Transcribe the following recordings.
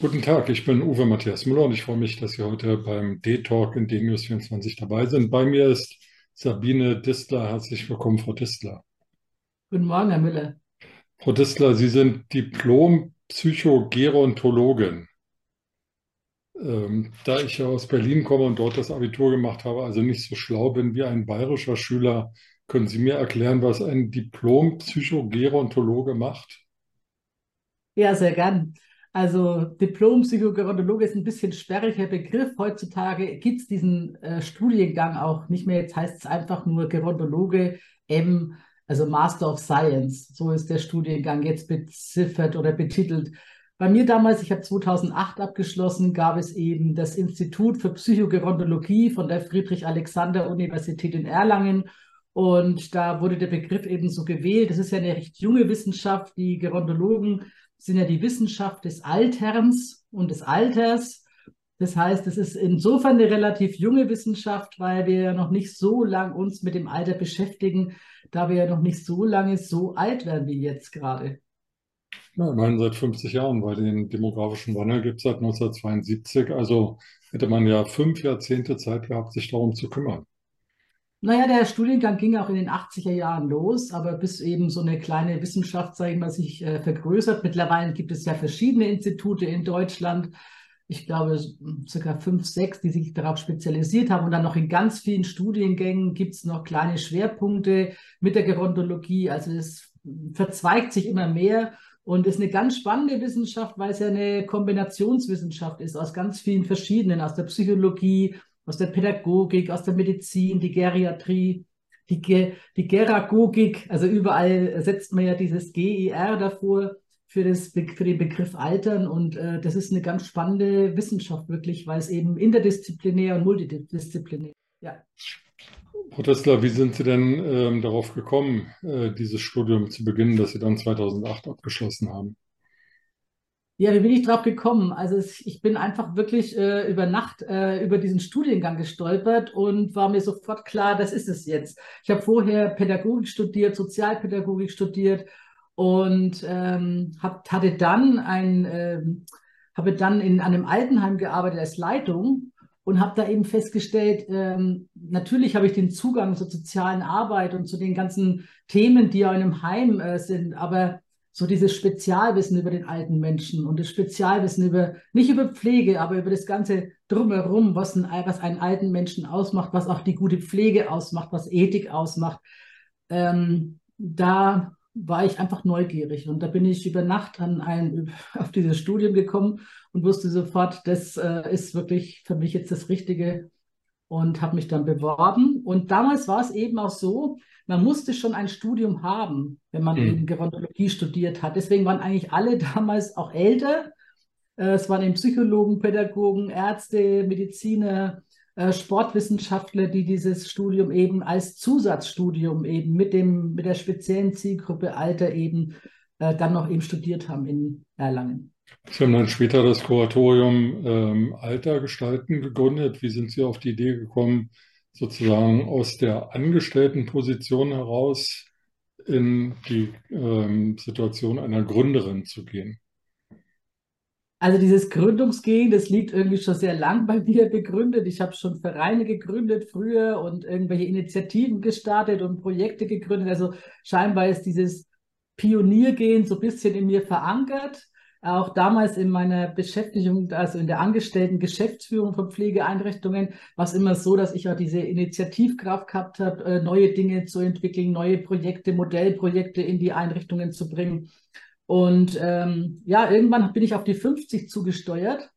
Guten Tag, ich bin Uwe Matthias Müller und ich freue mich, dass Sie heute beim D-Talk in DNews 24 dabei sind. Bei mir ist Sabine Distler. Herzlich willkommen, Frau Distler. Guten Morgen, Herr Müller. Frau Distler, Sie sind Diplom-Psychogerontologin. Ähm, da ich ja aus Berlin komme und dort das Abitur gemacht habe, also nicht so schlau bin wie ein bayerischer Schüler, können Sie mir erklären, was ein Diplom-Psychogerontologe macht? Ja, sehr gern. Also Diplom-Psychogerontologe ist ein bisschen sperriger Begriff. Heutzutage gibt es diesen äh, Studiengang auch nicht mehr. Jetzt heißt es einfach nur Gerontologe M, also Master of Science. So ist der Studiengang jetzt beziffert oder betitelt. Bei mir damals, ich habe 2008 abgeschlossen, gab es eben das Institut für Psychogerontologie von der Friedrich-Alexander-Universität in Erlangen. Und da wurde der Begriff eben so gewählt. Das ist ja eine recht junge Wissenschaft. Die Gerontologen sind ja die Wissenschaft des Alterns und des Alters. Das heißt, es ist insofern eine relativ junge Wissenschaft, weil wir ja noch nicht so lang uns mit dem Alter beschäftigen, da wir ja noch nicht so lange so alt werden wie jetzt gerade. Ja, immerhin seit 50 Jahren, weil den demografischen Wandel gibt es seit 1972. Also hätte man ja fünf Jahrzehnte Zeit gehabt, sich darum zu kümmern. Naja, der Studiengang ging auch in den 80er Jahren los, aber bis eben so eine kleine Wissenschaft, sage ich sich äh, vergrößert. Mittlerweile gibt es ja verschiedene Institute in Deutschland. Ich glaube, circa fünf, sechs, die sich darauf spezialisiert haben. Und dann noch in ganz vielen Studiengängen gibt es noch kleine Schwerpunkte mit der Gerontologie. Also es verzweigt sich immer mehr und ist eine ganz spannende Wissenschaft, weil es ja eine Kombinationswissenschaft ist aus ganz vielen verschiedenen, aus der Psychologie, aus der Pädagogik, aus der Medizin, die Geriatrie, die, Ge die Geragogik, also überall setzt man ja dieses GER davor für, das, für den Begriff Altern und äh, das ist eine ganz spannende Wissenschaft wirklich, weil es eben interdisziplinär und multidisziplinär ja. Frau Tessler, wie sind Sie denn ähm, darauf gekommen, äh, dieses Studium zu beginnen, das Sie dann 2008 abgeschlossen haben? Ja, wie bin ich drauf gekommen? Also ich bin einfach wirklich äh, über Nacht äh, über diesen Studiengang gestolpert und war mir sofort klar, das ist es jetzt. Ich habe vorher Pädagogik studiert, Sozialpädagogik studiert und ähm, hab, hatte dann ein, äh, habe dann in einem Altenheim gearbeitet als Leitung und habe da eben festgestellt, ähm, natürlich habe ich den Zugang zur sozialen Arbeit und zu den ganzen Themen, die ja in einem Heim äh, sind, aber so dieses Spezialwissen über den alten Menschen und das Spezialwissen über, nicht über Pflege, aber über das ganze Drumherum, was, ein, was einen alten Menschen ausmacht, was auch die gute Pflege ausmacht, was Ethik ausmacht. Ähm, da war ich einfach neugierig und da bin ich über Nacht an ein, auf dieses Studium gekommen und wusste sofort, das äh, ist wirklich für mich jetzt das Richtige und habe mich dann beworben. Und damals war es eben auch so, man musste schon ein Studium haben, wenn man mhm. eben Gerontologie studiert hat. Deswegen waren eigentlich alle damals auch älter. Äh, es waren eben Psychologen, Pädagogen, Ärzte, Mediziner, Sportwissenschaftler, die dieses Studium eben als Zusatzstudium eben mit dem mit der speziellen Zielgruppe Alter eben äh, dann noch eben studiert haben in Erlangen. Sie haben dann später das Kuratorium ähm, Alter gestalten gegründet. Wie sind Sie auf die Idee gekommen, sozusagen aus der Angestelltenposition heraus in die ähm, Situation einer Gründerin zu gehen? Also dieses Gründungsgehen, das liegt irgendwie schon sehr lang bei mir begründet. Ich habe schon Vereine gegründet früher und irgendwelche Initiativen gestartet und Projekte gegründet. Also scheinbar ist dieses Pioniergehen so ein bisschen in mir verankert auch damals in meiner Beschäftigung, also in der angestellten Geschäftsführung von Pflegeeinrichtungen, war es immer so, dass ich auch diese Initiativkraft gehabt habe, äh, neue Dinge zu entwickeln, neue Projekte, Modellprojekte in die Einrichtungen zu bringen. Und ähm, ja, irgendwann bin ich auf die 50 zugesteuert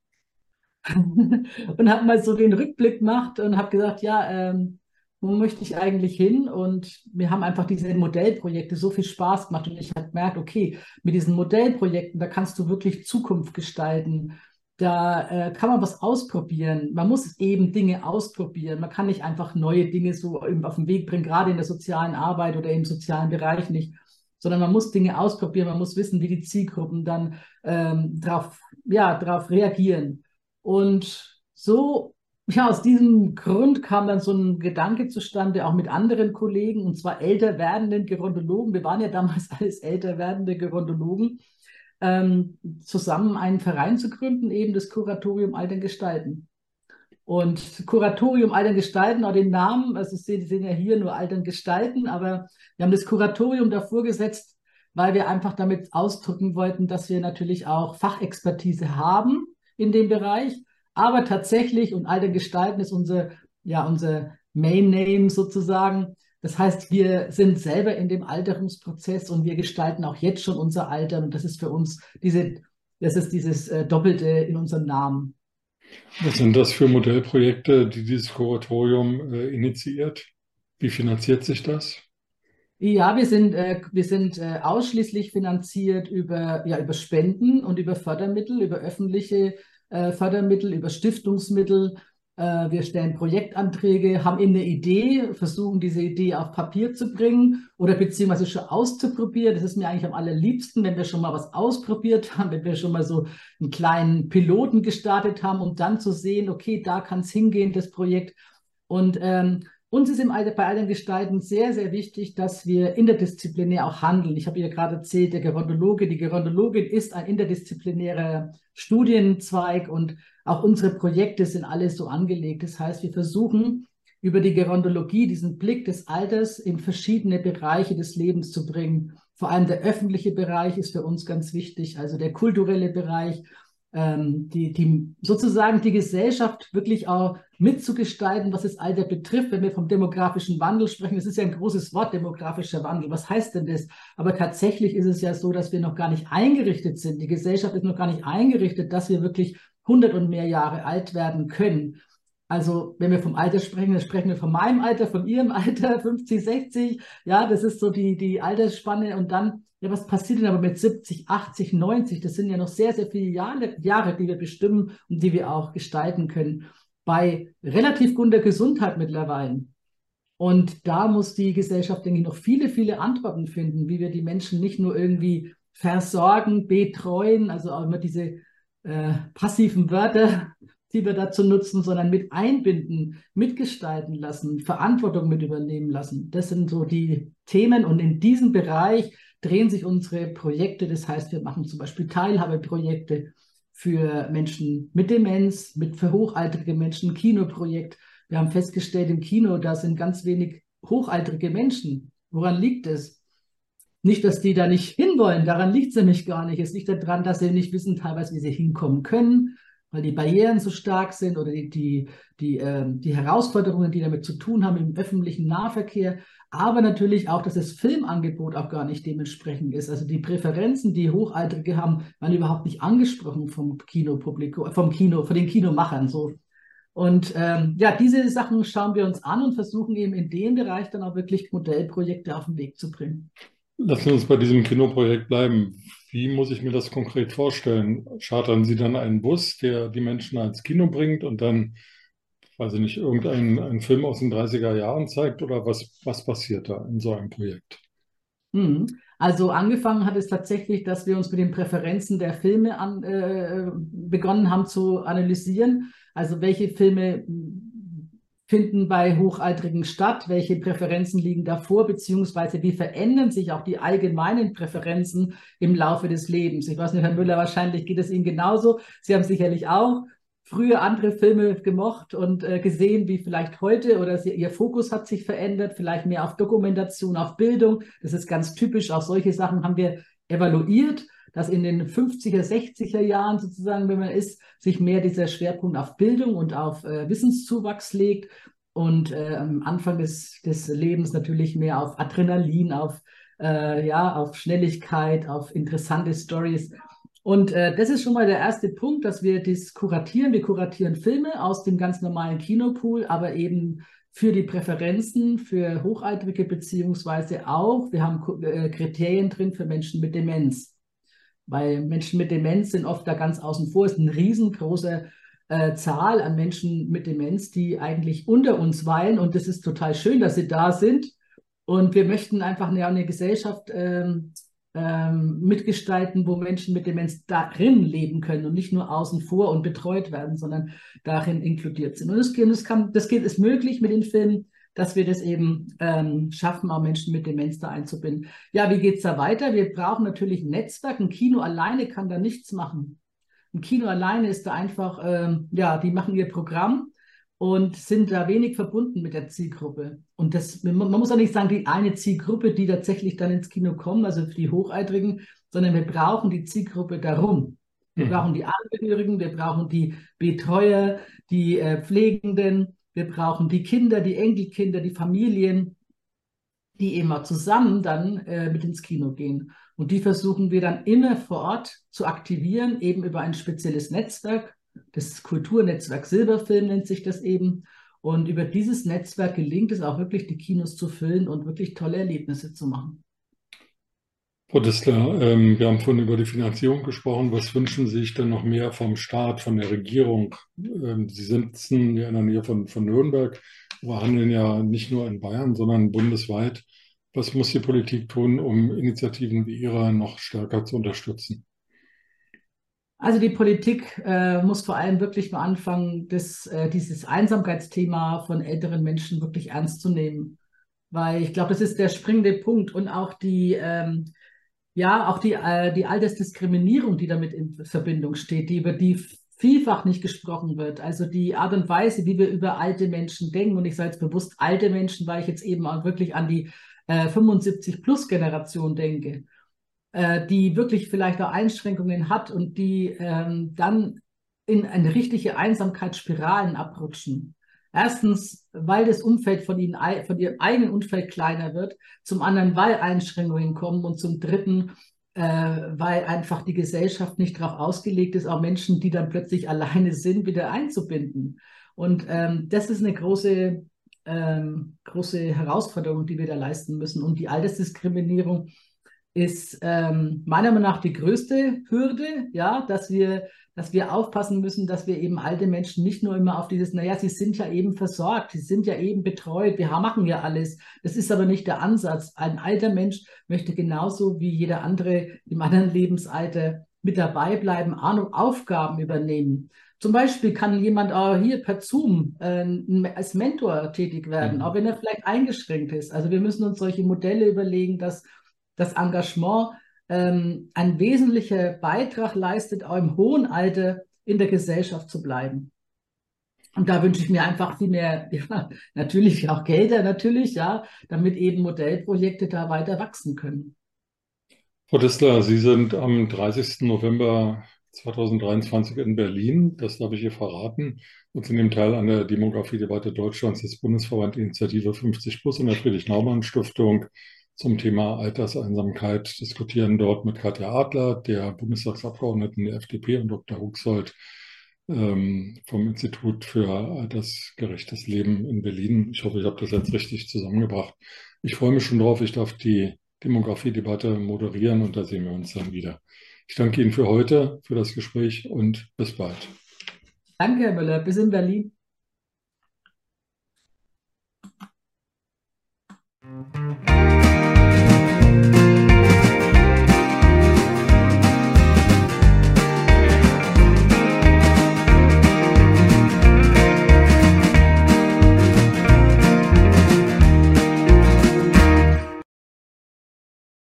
und habe mal so den Rückblick gemacht und habe gesagt, ja, ähm, wo möchte ich eigentlich hin? Und wir haben einfach diese Modellprojekte so viel Spaß gemacht und ich habe gemerkt, okay, mit diesen Modellprojekten, da kannst du wirklich Zukunft gestalten. Da äh, kann man was ausprobieren. Man muss eben Dinge ausprobieren. Man kann nicht einfach neue Dinge so auf den Weg bringen, gerade in der sozialen Arbeit oder im sozialen Bereich nicht, sondern man muss Dinge ausprobieren. Man muss wissen, wie die Zielgruppen dann ähm, darauf ja, drauf reagieren. Und so, ja, aus diesem Grund kam dann so ein Gedanke zustande, auch mit anderen Kollegen, und zwar älter werdenden Gerontologen. Wir waren ja damals alles älter werdende Gerontologen, ähm, zusammen einen Verein zu gründen, eben das Kuratorium Alten Gestalten. Und Kuratorium Altern Gestalten, auch den Namen, also Sie sehen ja hier nur Altern Gestalten, aber wir haben das Kuratorium davor gesetzt, weil wir einfach damit ausdrücken wollten, dass wir natürlich auch Fachexpertise haben in dem Bereich, aber tatsächlich, und Altern Gestalten ist unser, ja, unser Main Name sozusagen. Das heißt, wir sind selber in dem Alterungsprozess und wir gestalten auch jetzt schon unser Alter. Und das ist für uns diese, das ist dieses äh, Doppelte in unserem Namen. Was sind das für Modellprojekte, die dieses Kuratorium äh, initiiert? Wie finanziert sich das? Ja, wir sind, äh, wir sind äh, ausschließlich finanziert über, ja, über Spenden und über Fördermittel, über öffentliche äh, Fördermittel, über Stiftungsmittel wir stellen Projektanträge, haben eine Idee, versuchen diese Idee auf Papier zu bringen oder beziehungsweise schon auszuprobieren. Das ist mir eigentlich am allerliebsten, wenn wir schon mal was ausprobiert haben, wenn wir schon mal so einen kleinen Piloten gestartet haben, um dann zu sehen, okay, da kann es hingehen, das Projekt. Und ähm, uns ist im bei allen Gestalten sehr, sehr wichtig, dass wir interdisziplinär auch handeln. Ich habe ja gerade erzählt, der Gerontologe, die Gerontologin ist ein interdisziplinärer Studienzweig und auch unsere Projekte sind alle so angelegt. Das heißt, wir versuchen über die Gerontologie diesen Blick des Alters in verschiedene Bereiche des Lebens zu bringen. Vor allem der öffentliche Bereich ist für uns ganz wichtig, also der kulturelle Bereich, ähm, die, die sozusagen die Gesellschaft wirklich auch mitzugestalten, was das Alter betrifft, wenn wir vom demografischen Wandel sprechen. Das ist ja ein großes Wort, demografischer Wandel. Was heißt denn das? Aber tatsächlich ist es ja so, dass wir noch gar nicht eingerichtet sind. Die Gesellschaft ist noch gar nicht eingerichtet, dass wir wirklich 100 und mehr Jahre alt werden können. Also wenn wir vom Alter sprechen, dann sprechen wir von meinem Alter, von Ihrem Alter, 50, 60. Ja, das ist so die, die Altersspanne. Und dann ja, was passiert denn aber mit 70, 80, 90? Das sind ja noch sehr, sehr viele Jahre, Jahre, die wir bestimmen und die wir auch gestalten können. Bei relativ guter Gesundheit mittlerweile. Und da muss die Gesellschaft, denke ich, noch viele, viele Antworten finden, wie wir die Menschen nicht nur irgendwie versorgen, betreuen, also auch immer diese äh, passiven Wörter, die wir dazu nutzen, sondern mit einbinden, mitgestalten lassen, Verantwortung mit übernehmen lassen. Das sind so die Themen. Und in diesem Bereich drehen sich unsere Projekte. Das heißt, wir machen zum Beispiel Teilhabeprojekte für Menschen mit Demenz, mit für hochaltrige Menschen, Kinoprojekt. Wir haben festgestellt, im Kino, da sind ganz wenig hochaltrige Menschen. Woran liegt es? Nicht, dass die da nicht hinwollen, daran liegt es nämlich gar nicht. Es liegt daran, dass sie nicht wissen teilweise, wie sie hinkommen können, weil die Barrieren so stark sind oder die, die, die, äh, die Herausforderungen, die damit zu tun haben im öffentlichen Nahverkehr aber natürlich auch, dass das Filmangebot auch gar nicht dementsprechend ist. Also die Präferenzen, die Hochaltrige haben, waren überhaupt nicht angesprochen vom Kinopublikum, vom Kino, von den Kinomachern so. Und ähm, ja, diese Sachen schauen wir uns an und versuchen eben in dem Bereich dann auch wirklich Modellprojekte auf den Weg zu bringen. Lassen wir uns bei diesem Kinoprojekt bleiben. Wie muss ich mir das konkret vorstellen? Chartern Sie dann einen Bus, der die Menschen ans Kino bringt und dann weiß ich nicht, irgendein Film aus den 30er Jahren zeigt oder was, was passiert da in so einem Projekt? Hm. Also angefangen hat es tatsächlich, dass wir uns mit den Präferenzen der Filme an, äh, begonnen haben zu analysieren. Also welche Filme finden bei Hochaltrigen statt, welche Präferenzen liegen davor, beziehungsweise wie verändern sich auch die allgemeinen Präferenzen im Laufe des Lebens. Ich weiß nicht, Herr Müller, wahrscheinlich geht es Ihnen genauso. Sie haben sicherlich auch früher andere Filme gemocht und äh, gesehen wie vielleicht heute oder sie, ihr Fokus hat sich verändert, vielleicht mehr auf Dokumentation, auf Bildung. Das ist ganz typisch. Auch solche Sachen haben wir evaluiert, dass in den 50er, 60er Jahren sozusagen, wenn man ist, sich mehr dieser Schwerpunkt auf Bildung und auf äh, Wissenszuwachs legt und äh, am Anfang des, des Lebens natürlich mehr auf Adrenalin, auf äh, ja, auf Schnelligkeit, auf interessante Stories. Und äh, das ist schon mal der erste Punkt, dass wir das kuratieren. Wir kuratieren Filme aus dem ganz normalen Kinopool, aber eben für die Präferenzen für Hochaltrige beziehungsweise auch, wir haben äh, Kriterien drin für Menschen mit Demenz. Weil Menschen mit Demenz sind oft da ganz außen vor. Es ist eine riesengroße äh, Zahl an Menschen mit Demenz, die eigentlich unter uns weilen. Und das ist total schön, dass sie da sind. Und wir möchten einfach eine, eine Gesellschaft ähm, ähm, mitgestalten, wo Menschen mit Demenz darin leben können und nicht nur außen vor und betreut werden, sondern darin inkludiert sind. Und das, das, kann, das geht, ist möglich mit den Filmen, dass wir das eben ähm, schaffen, auch Menschen mit Demenz da einzubinden. Ja, wie geht es da weiter? Wir brauchen natürlich ein Netzwerk. Ein Kino alleine kann da nichts machen. Ein Kino alleine ist da einfach, ähm, ja, die machen ihr Programm und sind da wenig verbunden mit der Zielgruppe. Und das, man muss auch nicht sagen, die eine Zielgruppe, die tatsächlich dann ins Kino kommen, also für die Hocheitrigen, sondern wir brauchen die Zielgruppe darum. Wir mhm. brauchen die Angehörigen, wir brauchen die Betreuer, die äh, Pflegenden, wir brauchen die Kinder, die Enkelkinder, die Familien, die immer zusammen dann äh, mit ins Kino gehen. Und die versuchen wir dann immer vor Ort zu aktivieren, eben über ein spezielles Netzwerk das Kulturnetzwerk Silberfilm nennt sich das eben. Und über dieses Netzwerk gelingt es auch wirklich, die Kinos zu füllen und wirklich tolle Erlebnisse zu machen. Frau Dissler, ähm, wir haben vorhin über die Finanzierung gesprochen. Was wünschen Sie sich denn noch mehr vom Staat, von der Regierung? Ähm, Sie sitzen ja in der Nähe von, von Nürnberg, wir handeln ja nicht nur in Bayern, sondern bundesweit. Was muss die Politik tun, um Initiativen wie Ihre noch stärker zu unterstützen? Also die Politik äh, muss vor allem wirklich mal anfangen, das, äh, dieses Einsamkeitsthema von älteren Menschen wirklich ernst zu nehmen. Weil ich glaube, das ist der springende Punkt und auch die, ähm, ja, auch die, äh, die Altersdiskriminierung, die damit in Verbindung steht, die über die vielfach nicht gesprochen wird. Also die Art und Weise, wie wir über alte Menschen denken. Und ich sage jetzt bewusst alte Menschen, weil ich jetzt eben auch wirklich an die äh, 75-Plus-Generation denke äh, die wirklich vielleicht auch Einschränkungen hat und die ähm, dann in eine richtige Einsamkeitsspiralen abrutschen. Erstens, weil das Umfeld von, ihnen, von ihrem eigenen Umfeld kleiner wird, zum anderen, weil Einschränkungen kommen und zum dritten, äh, weil einfach die Gesellschaft nicht darauf ausgelegt ist, auch Menschen, die dann plötzlich alleine sind, wieder einzubinden. Und ähm, das ist eine große, ähm, große Herausforderung, die wir da leisten müssen. Und die Altersdiskriminierung ist ähm, meiner Meinung nach die größte Hürde, ja, dass wir, dass wir aufpassen müssen, dass wir eben alte Menschen nicht nur immer auf dieses, naja, sie sind ja eben versorgt, sie sind ja eben betreut, wir machen ja alles. Das ist aber nicht der Ansatz. Ein alter Mensch möchte genauso wie jeder andere im anderen Lebensalter mit dabei bleiben, Ahnung, Aufgaben übernehmen. Zum Beispiel kann jemand auch hier per Zoom äh, als Mentor tätig werden, mhm. auch wenn er vielleicht eingeschränkt ist. Also wir müssen uns solche Modelle überlegen, dass das Engagement ähm, ein wesentlicher Beitrag leistet, auch im hohen Alter in der Gesellschaft zu bleiben. Und da wünsche ich mir einfach viel mehr, ja, natürlich auch Gelder, natürlich, ja, damit eben Modellprojekte da weiter wachsen können. Frau Dissler, Sie sind am 30. November 2023 in Berlin, das darf ich hier verraten, und Sie nehmen teil an der Demografie-Debatte Deutschlands des Bundesverband Initiative 50 Plus und der Friedrich-Naumann-Stiftung zum Thema Alterseinsamkeit diskutieren dort mit Katja Adler, der Bundestagsabgeordneten der FDP und Dr. Huxold ähm, vom Institut für altersgerechtes Leben in Berlin. Ich hoffe, ich habe das jetzt richtig zusammengebracht. Ich freue mich schon drauf. Ich darf die Demografie-Debatte moderieren und da sehen wir uns dann wieder. Ich danke Ihnen für heute, für das Gespräch und bis bald. Danke, Herr Müller. Bis in Berlin.